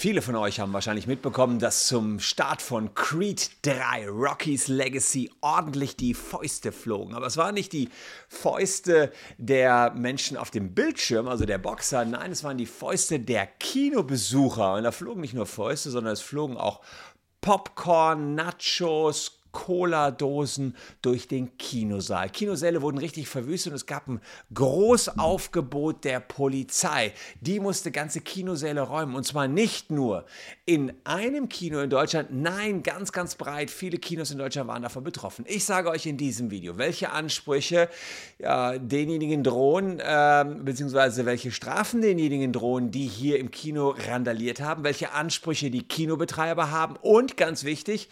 Viele von euch haben wahrscheinlich mitbekommen, dass zum Start von Creed 3 Rocky's Legacy ordentlich die Fäuste flogen. Aber es waren nicht die Fäuste der Menschen auf dem Bildschirm, also der Boxer. Nein, es waren die Fäuste der Kinobesucher. Und da flogen nicht nur Fäuste, sondern es flogen auch Popcorn, Nachos, Cola-Dosen durch den Kinosaal. Kinosäle wurden richtig verwüstet und es gab ein Großaufgebot der Polizei. Die musste ganze Kinosäle räumen und zwar nicht nur in einem Kino in Deutschland, nein, ganz, ganz breit. Viele Kinos in Deutschland waren davon betroffen. Ich sage euch in diesem Video, welche Ansprüche ja, denjenigen drohen, äh, beziehungsweise welche Strafen denjenigen drohen, die hier im Kino randaliert haben, welche Ansprüche die Kinobetreiber haben und ganz wichtig,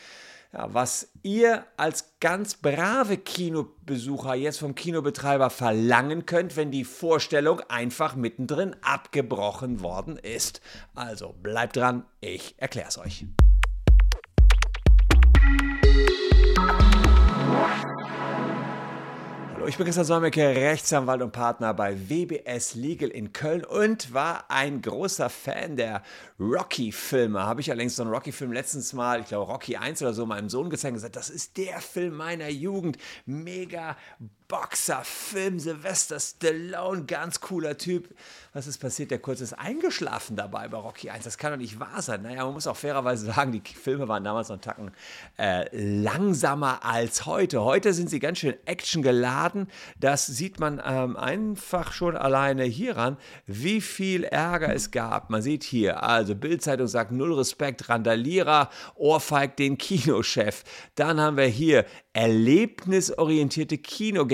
ja, was ihr als ganz brave Kinobesucher jetzt vom Kinobetreiber verlangen könnt, wenn die Vorstellung einfach mittendrin abgebrochen worden ist. Also bleibt dran, ich erkläre es euch. Ich bin Christian Solmecke, Rechtsanwalt und Partner bei WBS Legal in Köln und war ein großer Fan der Rocky-Filme. Habe ich allerdings so einen Rocky-Film letztens mal, ich glaube Rocky 1 oder so, meinem Sohn gezeigt und gesagt, das ist der Film meiner Jugend. Mega Boxer, Film, Sylvester Stallone, ganz cooler Typ. Was ist passiert? Der kurz ist eingeschlafen dabei bei Rocky 1. Das kann doch nicht wahr sein. Naja, man muss auch fairerweise sagen, die Filme waren damals noch einen Tacken äh, langsamer als heute. Heute sind sie ganz schön actiongeladen. Das sieht man ähm, einfach schon alleine hieran, wie viel Ärger es gab. Man sieht hier, also Bildzeitung sagt null Respekt, Randalierer, ohrfeigt den Kinochef. Dann haben wir hier erlebnisorientierte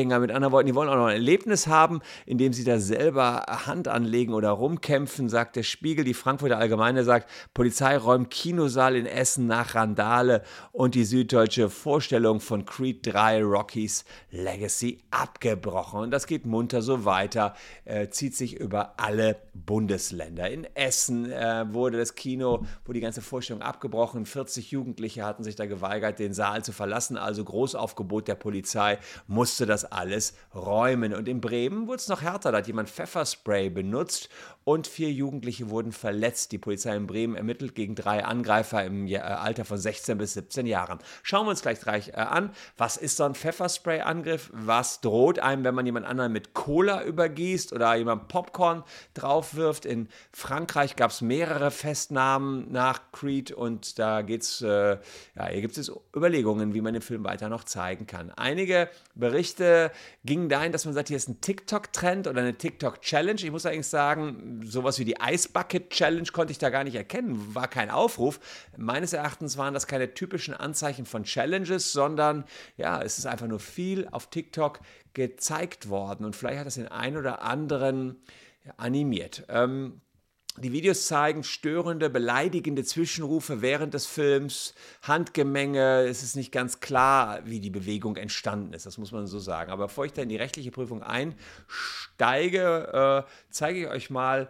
Kinogänger. Mit anderen Worten, die wollen auch noch ein Erlebnis haben, indem sie da selber Hand anlegen oder rumkämpfen, sagt der Spiegel. Die Frankfurter Allgemeine sagt, Polizei räumt Kinosaal in Essen nach Randale und die süddeutsche Vorstellung von Creed 3 Rockies Legacy abgebrochen. Und das geht munter so weiter, äh, zieht sich über alle Bundesländer. In Essen äh, wurde das Kino, wo die ganze Vorstellung abgebrochen. 40 Jugendliche hatten sich da geweigert, den Saal zu verlassen, also groß Großaufgebot der Polizei musste das alles räumen. Und in Bremen wurde es noch härter. Da hat jemand Pfefferspray benutzt und vier Jugendliche wurden verletzt. Die Polizei in Bremen ermittelt gegen drei Angreifer im äh, Alter von 16 bis 17 Jahren. Schauen wir uns gleich, gleich äh, an. Was ist so ein Pfefferspray-Angriff? Was droht einem, wenn man jemand anderen mit Cola übergießt oder jemand Popcorn draufwirft? In Frankreich gab es mehrere Festnahmen nach Creed und da geht's, äh, ja, hier gibt es Überlegungen, wie man den Film weiter noch zeigen kann. Einige Berichte gingen dahin, dass man sagt, hier ist ein TikTok-Trend oder eine TikTok-Challenge. Ich muss eigentlich sagen, sowas wie die Ice Bucket Challenge konnte ich da gar nicht erkennen, war kein Aufruf. Meines Erachtens waren das keine typischen Anzeichen von Challenges, sondern ja, es ist einfach nur viel auf TikTok gezeigt worden und vielleicht hat das den einen oder anderen animiert. Ähm, die Videos zeigen störende, beleidigende Zwischenrufe während des Films, Handgemenge. Es ist nicht ganz klar, wie die Bewegung entstanden ist, das muss man so sagen. Aber bevor ich da in die rechtliche Prüfung einsteige, äh, zeige ich euch mal,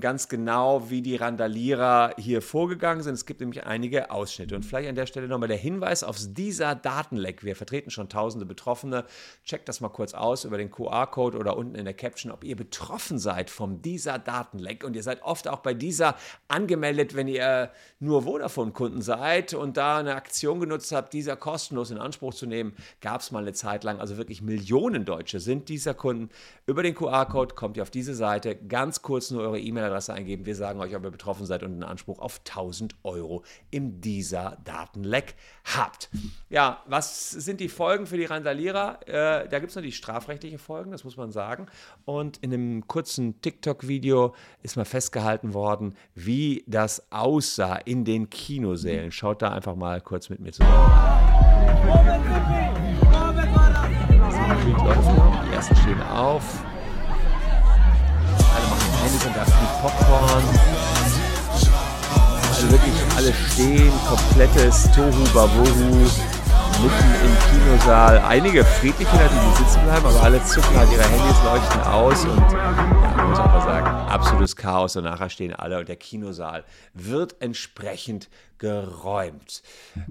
ganz genau, wie die Randalierer hier vorgegangen sind. Es gibt nämlich einige Ausschnitte. Und vielleicht an der Stelle nochmal der Hinweis auf dieser Datenleck. Wir vertreten schon tausende Betroffene. Checkt das mal kurz aus über den QR-Code oder unten in der Caption, ob ihr betroffen seid vom dieser Datenleck. Und ihr seid oft auch bei dieser angemeldet, wenn ihr nur Vodafone-Kunden seid und da eine Aktion genutzt habt, dieser kostenlos in Anspruch zu nehmen. Gab es mal eine Zeit lang. Also wirklich Millionen Deutsche sind dieser Kunden. Über den QR-Code kommt ihr auf diese Seite. Ganz kurz nur eure E-Mail-Adresse eingeben. Wir sagen euch, ob ihr betroffen seid und einen Anspruch auf 1000 Euro im dieser Datenleck habt. Ja, was sind die Folgen für die Randalierer? Äh, da gibt es noch die strafrechtliche Folgen, das muss man sagen. Und in einem kurzen TikTok-Video ist mal festgehalten worden, wie das aussah in den Kinosälen. Schaut da einfach mal kurz mit mir zusammen. Die ersten stehen auf. Handys und da viel Popcorn. Also wirklich alle stehen, komplettes Tohu Babohu, mitten im Kinosaal. Einige friedliche die sitzen bleiben, aber alle zucken halt ihre Handys, leuchten aus und ja, muss einfach sagen, absolutes Chaos und nachher stehen alle und der Kinosaal wird entsprechend geräumt.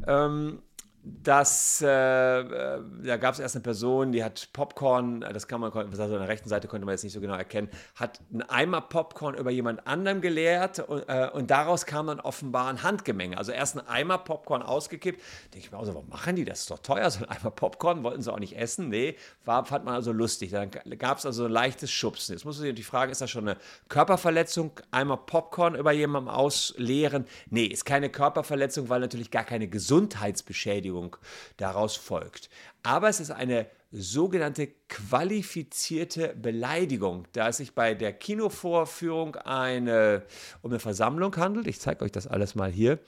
Ähm, dass äh, äh, da gab es erst eine Person, die hat Popcorn, das kann man, also an der rechten Seite konnte man jetzt nicht so genau erkennen, hat einen Eimer Popcorn über jemand anderem geleert und, äh, und daraus kam dann offenbar ein Handgemenge. Also erst ein Eimer Popcorn ausgekippt. Denke ich mir auch so, warum machen die das? Ist doch teuer, so ein Eimer Popcorn, wollten sie auch nicht essen. Nee, war, fand man also lustig. Dann gab es also ein leichtes Schubsen. Jetzt muss man sich die Frage, ist das schon eine Körperverletzung? Eimer Popcorn über jemandem ausleeren? Nee, ist keine Körperverletzung, weil natürlich gar keine Gesundheitsbeschädigung Beschädigung daraus folgt. Aber es ist eine sogenannte qualifizierte Beleidigung, da es sich bei der Kinovorführung eine, um eine Versammlung handelt. Ich zeige euch das alles mal hier.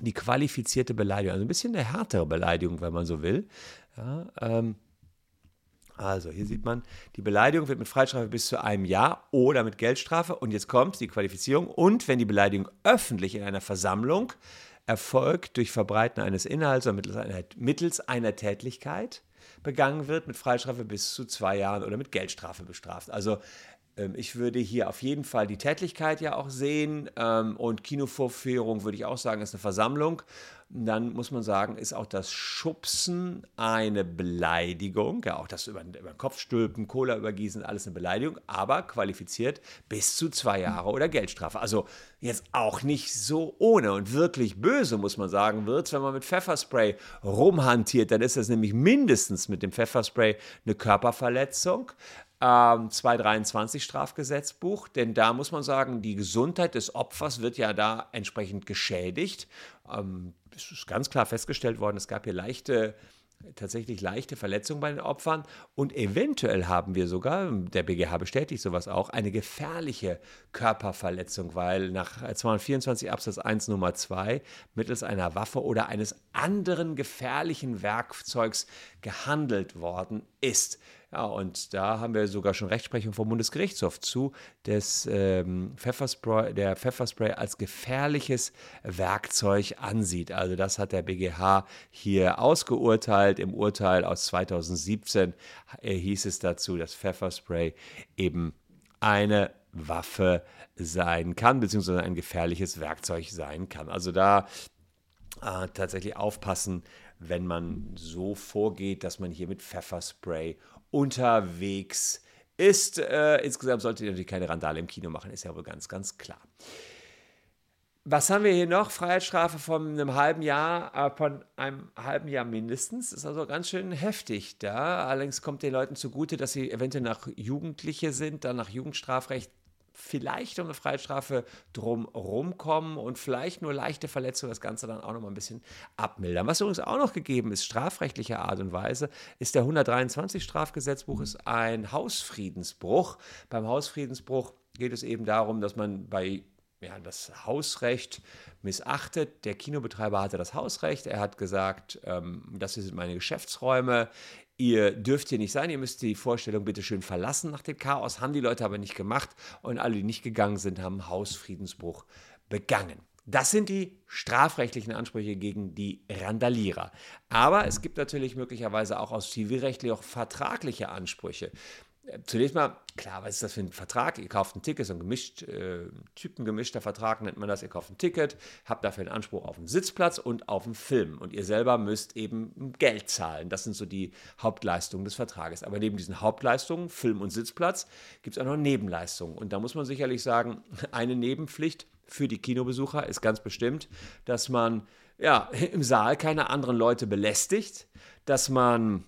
Die qualifizierte Beleidigung, also ein bisschen eine härtere Beleidigung, wenn man so will. Ja, ähm, also hier sieht man, die Beleidigung wird mit Freistrafe bis zu einem Jahr oder mit Geldstrafe. Und jetzt kommt die Qualifizierung. Und wenn die Beleidigung öffentlich in einer Versammlung erfolgt durch Verbreiten eines Inhalts oder mittels einer, mittels einer Tätlichkeit begangen wird, mit Freistrafe bis zu zwei Jahren oder mit Geldstrafe bestraft. Also ich würde hier auf jeden Fall die Tätlichkeit ja auch sehen ähm, und Kinovorführung würde ich auch sagen, ist eine Versammlung dann muss man sagen, ist auch das Schubsen eine Beleidigung. Ja, auch das über, den Kopf stülpen, Cola übergießen, alles eine Beleidigung, aber qualifiziert bis zu zwei Jahre oder Geldstrafe. Also jetzt auch nicht so ohne und wirklich böse, muss man sagen, wird wenn man mit Pfefferspray rumhantiert, dann ist das nämlich mindestens mit dem Pfefferspray eine Körperverletzung ähm, 223 Strafgesetzbuch, denn da muss man sagen, die Gesundheit des Opfers wird ja da entsprechend geschädigt. Ähm, es ist ganz klar festgestellt worden, es gab hier leichte tatsächlich leichte Verletzungen bei den Opfern und eventuell haben wir sogar, der BGH bestätigt sowas auch, eine gefährliche Körperverletzung, weil nach 224 Absatz 1 Nummer 2 mittels einer Waffe oder eines anderen gefährlichen Werkzeugs gehandelt worden ist. Ja, und da haben wir sogar schon Rechtsprechung vom Bundesgerichtshof zu, des ähm, Pfefferspray, der Pfefferspray als gefährliches Werkzeug ansieht. Also das hat der BGH hier ausgeurteilt. Im Urteil aus 2017 äh, hieß es dazu, dass Pfefferspray eben eine Waffe sein kann, beziehungsweise ein gefährliches Werkzeug sein kann. Also da äh, tatsächlich aufpassen, wenn man so vorgeht, dass man hier mit Pfefferspray unterwegs ist. Äh, insgesamt solltet ihr natürlich keine Randale im Kino machen, ist ja wohl ganz, ganz klar. Was haben wir hier noch? Freiheitsstrafe von einem halben Jahr, äh, von einem halben Jahr mindestens. Ist also ganz schön heftig da. Allerdings kommt den Leuten zugute, dass sie eventuell nach Jugendliche sind, dann nach Jugendstrafrecht vielleicht um eine Freiheitsstrafe drumherum kommen und vielleicht nur leichte Verletzungen das Ganze dann auch noch mal ein bisschen abmildern. Was übrigens auch noch gegeben ist, strafrechtlicher Art und Weise, ist der 123 Strafgesetzbuch, ist ein Hausfriedensbruch. Beim Hausfriedensbruch geht es eben darum, dass man bei ja, das Hausrecht missachtet. Der Kinobetreiber hatte das Hausrecht. Er hat gesagt, ähm, das sind meine Geschäftsräume ihr dürft hier nicht sein, ihr müsst die Vorstellung bitte schön verlassen nach dem Chaos, haben die Leute aber nicht gemacht und alle, die nicht gegangen sind, haben Hausfriedensbruch begangen. Das sind die strafrechtlichen Ansprüche gegen die Randalierer. Aber es gibt natürlich möglicherweise auch aus zivilrechtlich auch vertragliche Ansprüche. Zunächst mal, klar, was ist das für ein Vertrag? Ihr kauft ein Ticket, so ein gemischt, äh, typengemischter Vertrag nennt man das. Ihr kauft ein Ticket, habt dafür einen Anspruch auf einen Sitzplatz und auf einen Film. Und ihr selber müsst eben Geld zahlen. Das sind so die Hauptleistungen des Vertrages. Aber neben diesen Hauptleistungen, Film und Sitzplatz, gibt es auch noch Nebenleistungen. Und da muss man sicherlich sagen, eine Nebenpflicht für die Kinobesucher ist ganz bestimmt, dass man ja, im Saal keine anderen Leute belästigt, dass man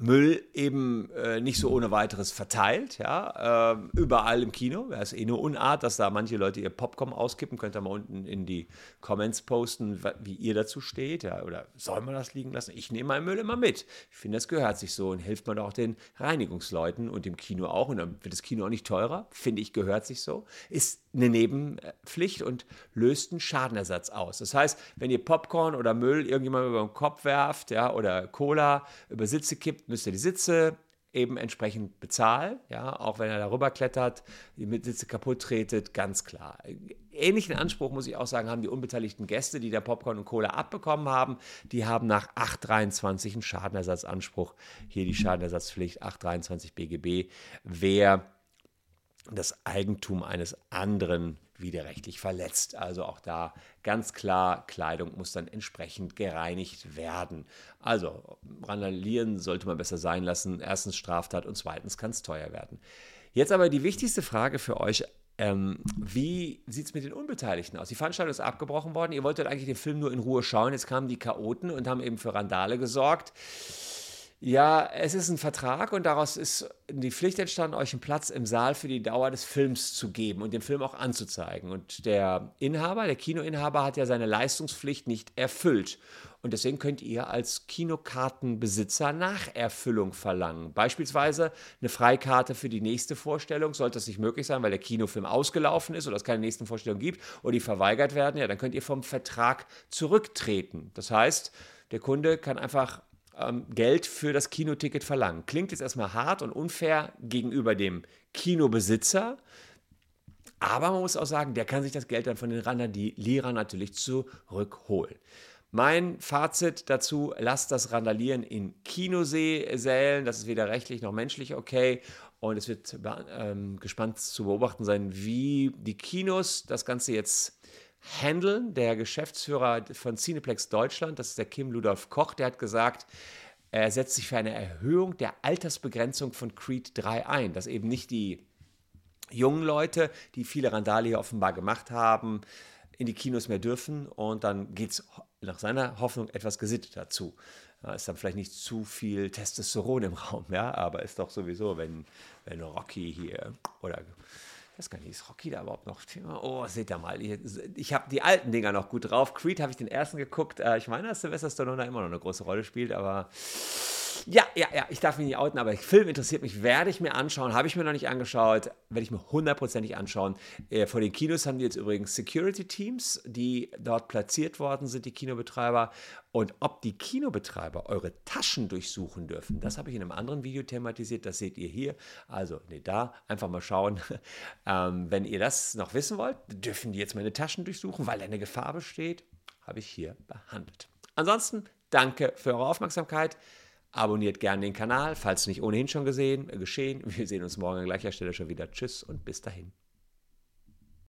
Müll eben äh, nicht so ohne weiteres verteilt, ja, äh, überall im Kino. Das ist eh eine Unart, dass da manche Leute ihr Popcorn auskippen. Könnt ihr mal unten in die Comments posten, wie ihr dazu steht, ja, oder soll man das liegen lassen? Ich nehme meinen Müll immer mit. Ich finde, das gehört sich so und hilft man auch den Reinigungsleuten und dem Kino auch. Und dann wird das Kino auch nicht teurer, finde ich, gehört sich so. Ist eine Nebenpflicht und löst einen Schadenersatz aus. Das heißt, wenn ihr Popcorn oder Müll irgendjemand über den Kopf werft, ja, oder Cola über Sitze kippt, müsst ihr die Sitze eben entsprechend bezahlen, ja, auch wenn er darüber klettert, die Sitze kaputt tretet, ganz klar. Ähnlichen Anspruch, muss ich auch sagen, haben die unbeteiligten Gäste, die der Popcorn und Cola abbekommen haben. Die haben nach 823 einen Schadenersatzanspruch. Hier die Schadenersatzpflicht 823 BGB. Wer das Eigentum eines anderen, widerrechtlich verletzt. Also auch da ganz klar, Kleidung muss dann entsprechend gereinigt werden. Also randalieren sollte man besser sein lassen. Erstens Straftat und zweitens kann es teuer werden. Jetzt aber die wichtigste Frage für euch ähm, wie sieht es mit den Unbeteiligten aus? Die Veranstaltung ist abgebrochen worden. Ihr wolltet eigentlich den Film nur in Ruhe schauen. Jetzt kamen die Chaoten und haben eben für Randale gesorgt. Ja, es ist ein Vertrag und daraus ist die Pflicht entstanden, euch einen Platz im Saal für die Dauer des Films zu geben und den Film auch anzuzeigen. Und der Inhaber, der Kinoinhaber, hat ja seine Leistungspflicht nicht erfüllt. Und deswegen könnt ihr als Kinokartenbesitzer Nacherfüllung verlangen. Beispielsweise eine Freikarte für die nächste Vorstellung. Sollte das nicht möglich sein, weil der Kinofilm ausgelaufen ist oder es keine nächsten Vorstellungen gibt oder die verweigert werden, ja, dann könnt ihr vom Vertrag zurücktreten. Das heißt, der Kunde kann einfach ähm, Geld für das Kinoticket verlangen. Klingt jetzt erstmal hart und unfair gegenüber dem Kinobesitzer. Aber man muss auch sagen, der kann sich das Geld dann von den Randalierern natürlich zurückholen. Mein Fazit dazu, lasst das Randalieren in Kinosälen, das ist weder rechtlich noch menschlich okay. Und es wird ähm, gespannt zu beobachten sein, wie die Kinos das Ganze jetzt handeln. Der Geschäftsführer von Cineplex Deutschland, das ist der Kim Ludolf Koch, der hat gesagt, er setzt sich für eine Erhöhung der Altersbegrenzung von Creed 3 ein, dass eben nicht die jungen Leute, die viele Randale hier offenbar gemacht haben, in die Kinos mehr dürfen und dann geht es nach seiner Hoffnung etwas gesitteter zu. Da ist dann vielleicht nicht zu viel Testosteron im Raum, ja, aber ist doch sowieso, wenn, wenn Rocky hier oder ich weiß gar nicht, ist Rocky da überhaupt noch? Oh, seht ihr mal, ich, ich habe die alten Dinger noch gut drauf. Creed habe ich den ersten geguckt. Äh, ich meine, dass Sylvester Stallone da immer noch eine große Rolle spielt, aber ja, ja, ja, ich darf mich nicht outen, aber Film interessiert mich, werde ich mir anschauen, habe ich mir noch nicht angeschaut, werde ich mir hundertprozentig anschauen. Äh, vor den Kinos haben die jetzt übrigens Security-Teams, die dort platziert worden sind, die Kinobetreiber. Und ob die Kinobetreiber eure Taschen durchsuchen dürfen, das habe ich in einem anderen Video thematisiert, das seht ihr hier. Also, nee, da einfach mal schauen. Ähm, wenn ihr das noch wissen wollt, dürfen die jetzt meine Taschen durchsuchen, weil eine Gefahr besteht, habe ich hier behandelt. Ansonsten, danke für eure Aufmerksamkeit. Abonniert gerne den Kanal, falls nicht ohnehin schon gesehen, geschehen. Wir sehen uns morgen an gleicher Stelle schon wieder. Tschüss und bis dahin.